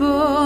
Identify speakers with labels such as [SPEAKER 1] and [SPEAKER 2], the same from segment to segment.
[SPEAKER 1] boy.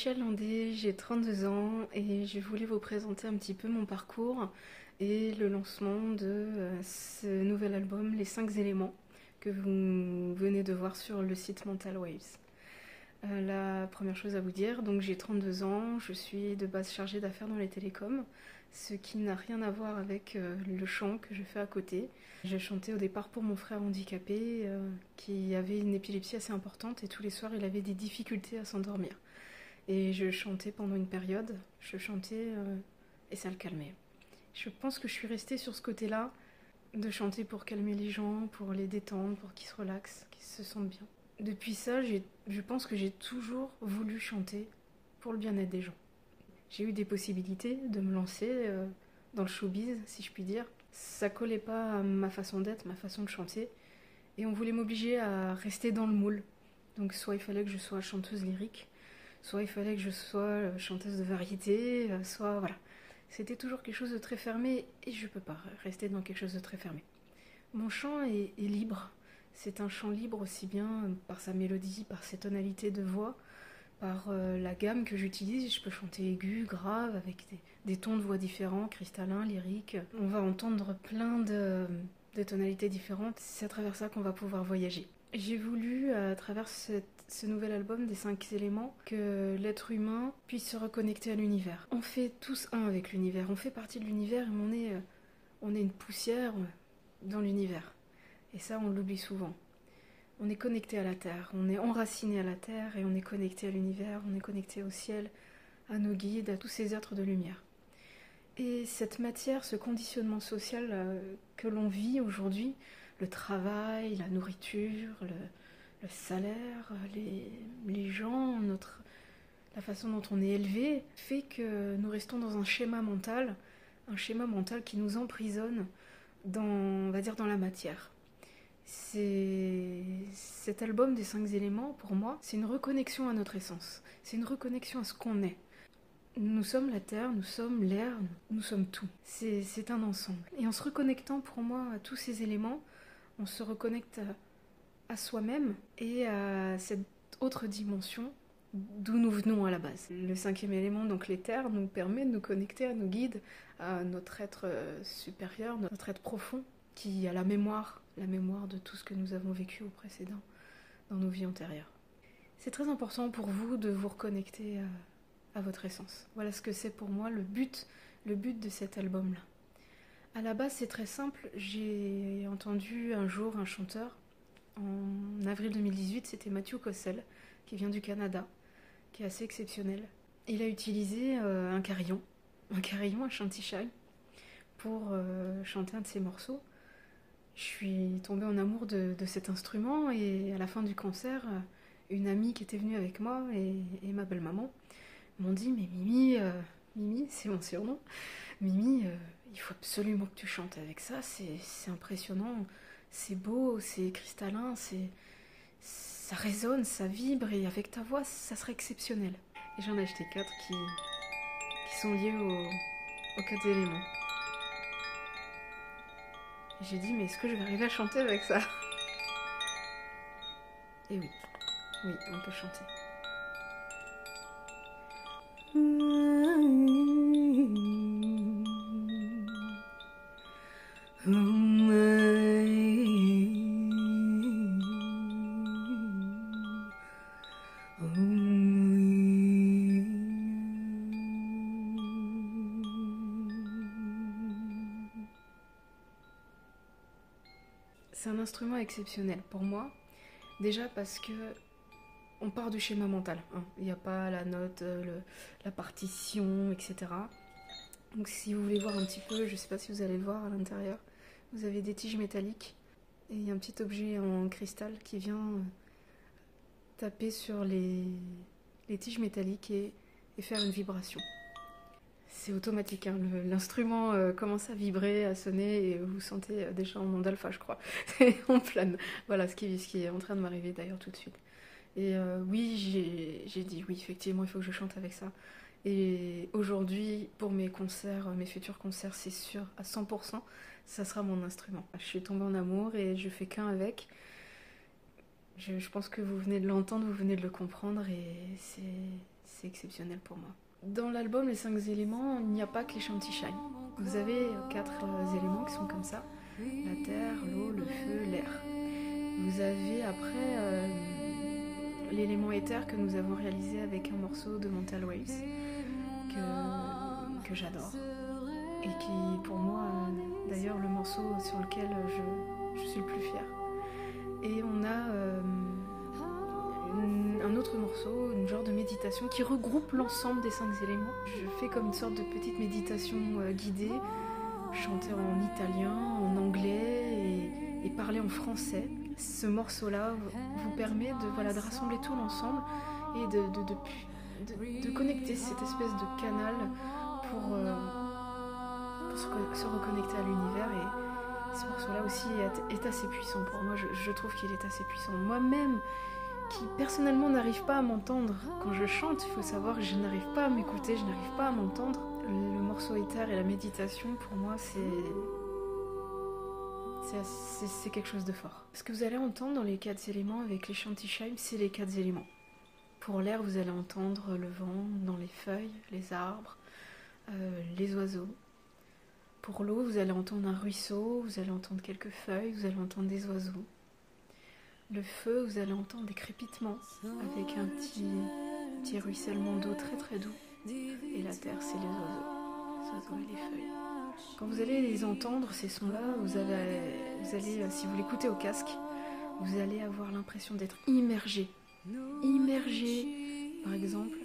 [SPEAKER 1] Michel Landé, j'ai 32 ans et je voulais vous présenter un petit peu mon parcours et le lancement de euh, ce nouvel album, Les 5 éléments, que vous venez de voir sur le site Mental Waves. Euh, la première chose à vous dire, donc j'ai 32 ans, je suis de base chargée d'affaires dans les télécoms, ce qui n'a rien à voir avec euh, le chant que je fais à côté. J'ai chanté au départ pour mon frère handicapé qui avait une épilepsie assez importante et tous les soirs il avait des difficultés à s'endormir. Et je chantais pendant une période, je chantais euh, et ça le calmait. Je pense que je suis restée sur ce côté-là de chanter pour calmer les gens, pour les détendre, pour qu'ils se relaxent, qu'ils se sentent bien. Depuis ça, je pense que j'ai toujours voulu chanter pour le bien-être des gens. J'ai eu des possibilités de me lancer euh, dans le showbiz, si je puis dire. Ça collait pas à ma façon d'être, ma façon de chanter. Et on voulait m'obliger à rester dans le moule. Donc soit il fallait que je sois chanteuse lyrique, soit il fallait que je sois euh, chanteuse de variété, euh, soit voilà. C'était toujours quelque chose de très fermé et je peux pas rester dans quelque chose de très fermé. Mon chant est, libre. C'est un chant libre aussi bien par sa mélodie, par ses tonalités de voix, par euh, la gamme que j'utilise. Je peux chanter aigu, grave, avec des, des tons de voix différents, cristallins, lyriques. On va entendre plein de, de tonalités différentes. C'est à travers ça qu'on va pouvoir voyager. J'ai voulu, à travers ce nouvel album des cinq éléments, que l'être humain puisse se reconnecter à l'univers. On fait tous un avec l'univers, on fait partie de l'univers et on est, euh, on est une poussière euh, dans l'univers. Et ça, on l'oublie souvent. On est connecté à la Terre, on est enraciné à la Terre et on est connecté à l'univers, on est connecté au ciel, à nos guides, à tous ces êtres de lumière. Et cette matière, ce conditionnement social euh, que l'on vit aujourd'hui, le travail, la nourriture, le, salaire, les, gens, notre, la façon dont on est élevé, fait que nous restons dans un schéma mental, un schéma mental qui nous emprisonne dans, dans la matière. C'est cet album des cinq éléments, pour moi, c'est une reconnexion à notre essence. C'est une reconnexion à ce qu'on est. Nous sommes la terre, nous sommes l'air, nous sommes tout. C'est un ensemble. Et en se reconnectant pour moi à tous ces éléments, on se reconnecte à, à soi-même et à cette autre dimension d'où nous venons à la base. Le cinquième élément, donc terres, nous permet de nous connecter à nos guides, à notre être euh, supérieur, notre être profond, qui a la mémoire, la mémoire de tout ce que nous avons vécu au précédent, dans nos vies antérieures. C'est très important pour vous de vous reconnecter à, à votre essence. Voilà ce que c'est pour moi le but, le but de cet album-là. À la base, c'est très simple. J'ai entendu un jour un chanteur, en avril 2018, c'était Mathieu Cossel, qui vient du Canada, qui est assez exceptionnel. Il a utilisé euh, un carillon, un carillon, un chantichal, pour euh, chanter un de ces morceaux. Je suis tombée en amour de, cet instrument et à la fin du concert, euh, une amie qui était venue avec moi et, ma belle-maman m'ont dit Mais Mimi, Mimi, c'est mon surnom, Mimi, il faut absolument que tu chantes avec ça, c'est impressionnant, c'est beau, c'est cristallin, c'est ça résonne, ça vibre et avec ta voix, ça serait exceptionnel. Et j'en ai acheté quatre qui, sont liés aux, quatre éléments. J'ai dit, mais est-ce que je vais arriver à chanter avec ça? Et oui, oui, on peut chanter. Instrument exceptionnel pour moi. Déjà parce que on part du schéma mental. hein. Il n'y a pas la note, euh, la partition, etc. Donc si vous voulez voir un petit peu, je ne sais pas si vous allez le voir à l'intérieur, vous avez des tiges métalliques et un petit objet en cristal qui vient euh, taper sur les, tiges métalliques et faire une vibration. C'est automatique, hein. L'instrument euh, commence à vibrer, à sonner et vous sentez euh, déjà en monde alpha, je crois. on plane. Voilà ce qui, est en train de m'arriver d'ailleurs tout de suite. Et euh, oui, j'ai dit oui, effectivement, il faut que je chante avec ça. Et aujourd'hui, pour mes concerts, mes futurs concerts, c'est sûr, à 100%, ça sera mon instrument. Je suis tombée en amour et je fais qu'un avec. Je, pense que vous venez de l'entendre, vous venez de le comprendre et c'est exceptionnel pour moi. Dans l'album Les 5 éléments, il n'y a pas que les Shine. Vous avez euh, quatre euh, éléments qui sont comme ça la terre, l'eau, le feu, l'air. Vous avez après euh, l'élément éther que nous avons réalisé avec un morceau de Mental Waves que, j'adore et qui pour moi d'ailleurs le morceau sur lequel je, suis le plus fière. Et on a autre morceau, une genre de méditation qui regroupe l'ensemble des cinq éléments. Je fais comme une sorte de petite méditation euh, guidée, chanter en italien, en anglais et, parler en français. Ce morceau-là vous permet de, voilà, de rassembler tout l'ensemble et de, de, de- de- connecter cette espèce de canal pour, euh, pour se, co- se reconnecter à l'univers. Et ce morceau-là aussi est, assez puissant pour moi. Je trouve qu'il est assez puissant. Moi-même, qui personnellement n'arrive pas à m'entendre quand je chante, il faut savoir que je n'arrive pas à m'écouter, je n'arrive pas à m'entendre. Le morceau éther et la méditation, pour moi, c'est c'est- quelque chose de fort. Ce que vous allez entendre dans les quatre éléments avec les chantichaims, c'est les quatre éléments. Pour l'air, vous allez entendre le vent dans les feuilles, les arbres, euh, les oiseaux. Pour l'eau, vous allez entendre un ruisseau, vous allez entendre quelques feuilles, vous allez entendre des oiseaux. Le feu, vous allez entendre des crépitements avec un petit, petit ruissellement d'eau très très doux. Et la terre, c'est les oiseaux, les et les feuilles. Quand vous allez les entendre, ces sons-là, vous allez, euh, si vous l'écoutez au casque, vous allez avoir l'impression d'être immergé. Immergé, par exemple,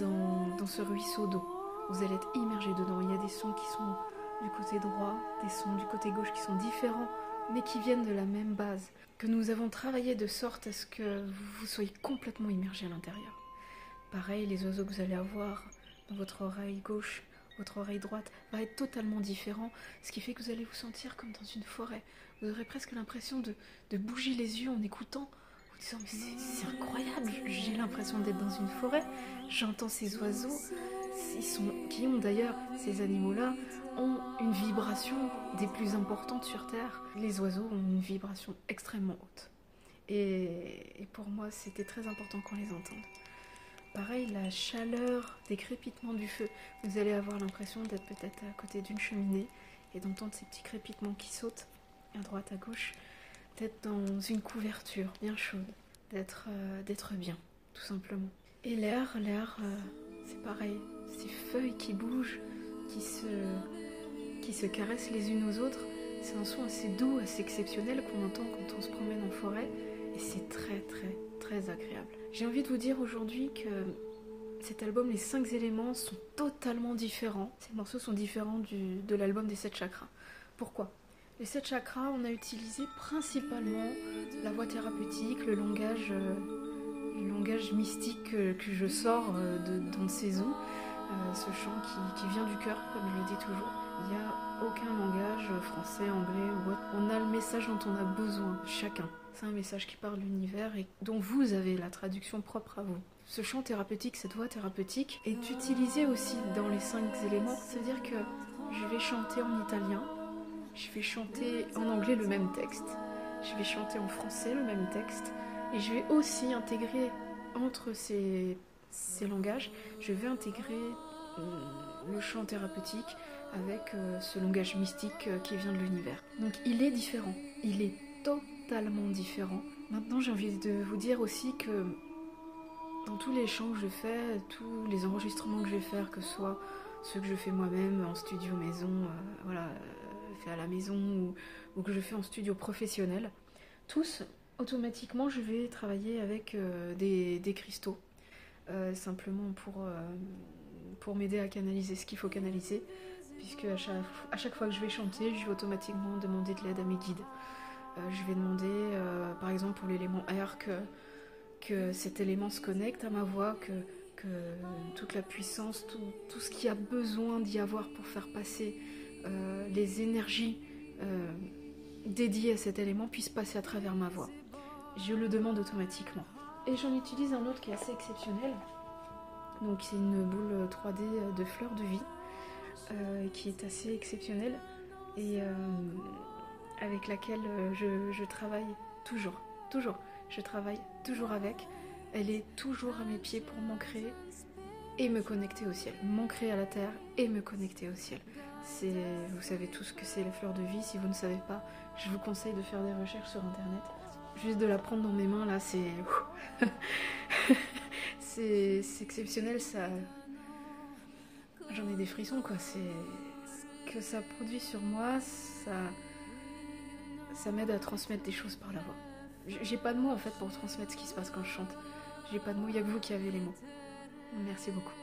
[SPEAKER 1] dans, dans ce ruisseau d'eau. Vous allez être immergé dedans. Il y a des sons qui sont du côté droit, des sons du côté gauche qui sont différents, mais qui viennent de la même base. Que nous avons travaillé de sorte à ce que vous soyez complètement immergé à l'intérieur. Pareil, les oiseaux que vous allez avoir dans votre oreille gauche, votre oreille droite va être totalement différent, ce qui fait que vous allez vous sentir comme dans une forêt. Vous aurez presque l'impression de, bouger les yeux en écoutant, vous disant mais c'est incroyable, j'ai l'impression d'être dans une forêt, j'entends ces oiseaux, qui ont d'ailleurs, ces animaux-là, ont une vibration des plus importantes sur Terre. Les oiseaux ont une vibration extrêmement haute. Et, pour moi, c'était très important qu'on les entende. Pareil, la chaleur des crépitements du feu. Vous allez avoir l'impression d'être peut-être à côté d'une cheminée et d'entendre ces petits crépitements qui sautent à droite, à gauche. D'être dans une couverture bien chaude. D'être euh, bien, tout simplement. Et l'air, l'air, euh, c'est pareil. Ces feuilles qui bougent, qui se, qui se caressent les unes aux autres. C'est un son assez doux, assez exceptionnel qu'on entend quand on se promène en forêt. Et c'est très, très, très agréable. J'ai envie de vous dire aujourd'hui que cet album, les cinq éléments sont totalement différents. Ces morceaux sont différents du, de l'album des sept chakras. Pourquoi? Les sept chakras, on a utilisé principalement la voix thérapeutique, le langage, euh, le langage mystique que, je sors euh, de, dans ces eaux, euh, ce chant qui, qui vient du cœur, comme je le dis toujours. Il n'y a aucun langage français, anglais ou autre. On a le message dont on a besoin, chacun. C'est un message qui parle l'univers et dont vous avez la traduction propre à vous. Ce chant thérapeutique, cette voix thérapeutique, est utilisée aussi dans les cinq éléments. C'est-à-dire que je vais chanter en italien, je vais chanter en anglais le même texte, je vais chanter en français le même texte, et je vais aussi intégrer entre ces, ces langages, je vais intégrer euh, le chant thérapeutique avec euh, ce langage mystique euh, qui vient de l'univers. Donc il est différent, il est totalement différent. Maintenant j'ai envie de vous dire aussi que dans tous les chants que je fais, tous les enregistrements que je vais faire, que ce soit ceux que je fais moi-même en studio maison, voilà, fait à la maison ou, que je fais en studio professionnel, tous, automatiquement, je vais travailler avec euh, des, cristaux, euh, simplement pour, euh, pour m'aider à canaliser ce qu'il faut canaliser, puisque à chaque, fois que je vais chanter, je vais automatiquement demander de l'aide à mes guides. Je vais demander, par exemple, pour l'élément air, que cet élément se connecte à ma voix, que, que toute la puissance, tout, tout ce qu'il y a besoin d'y avoir pour faire passer les énergies dédiées à cet élément puissent passer à travers ma voix. Je le demande automatiquement. Et j'en utilise un autre qui est assez exceptionnel. Donc c'est une boule 3D de fleurs de vie euh, qui est assez exceptionnelle et euh, avec laquelle je, je travaille toujours, toujours je travaille toujours avec. Elle est toujours à mes pieds pour m'ancrer et me connecter au ciel. M'ancrer à la terre et me connecter au ciel. C'est, vous savez tous ce que c'est la fleur de vie. Si vous ne savez pas, je vous conseille de faire des recherches sur internet. Juste de la prendre dans mes mains là, c'est. c'est, exceptionnel. Ça. J'en ai des frissons quoi. C'est. Ce que ça produit sur moi, ça. Ça m'aide à transmettre des choses par la voix. J'ai pas de mots en fait pour transmettre ce qui se passe quand je chante. J'ai pas de mots, il a que vous qui avez les mots. Merci beaucoup.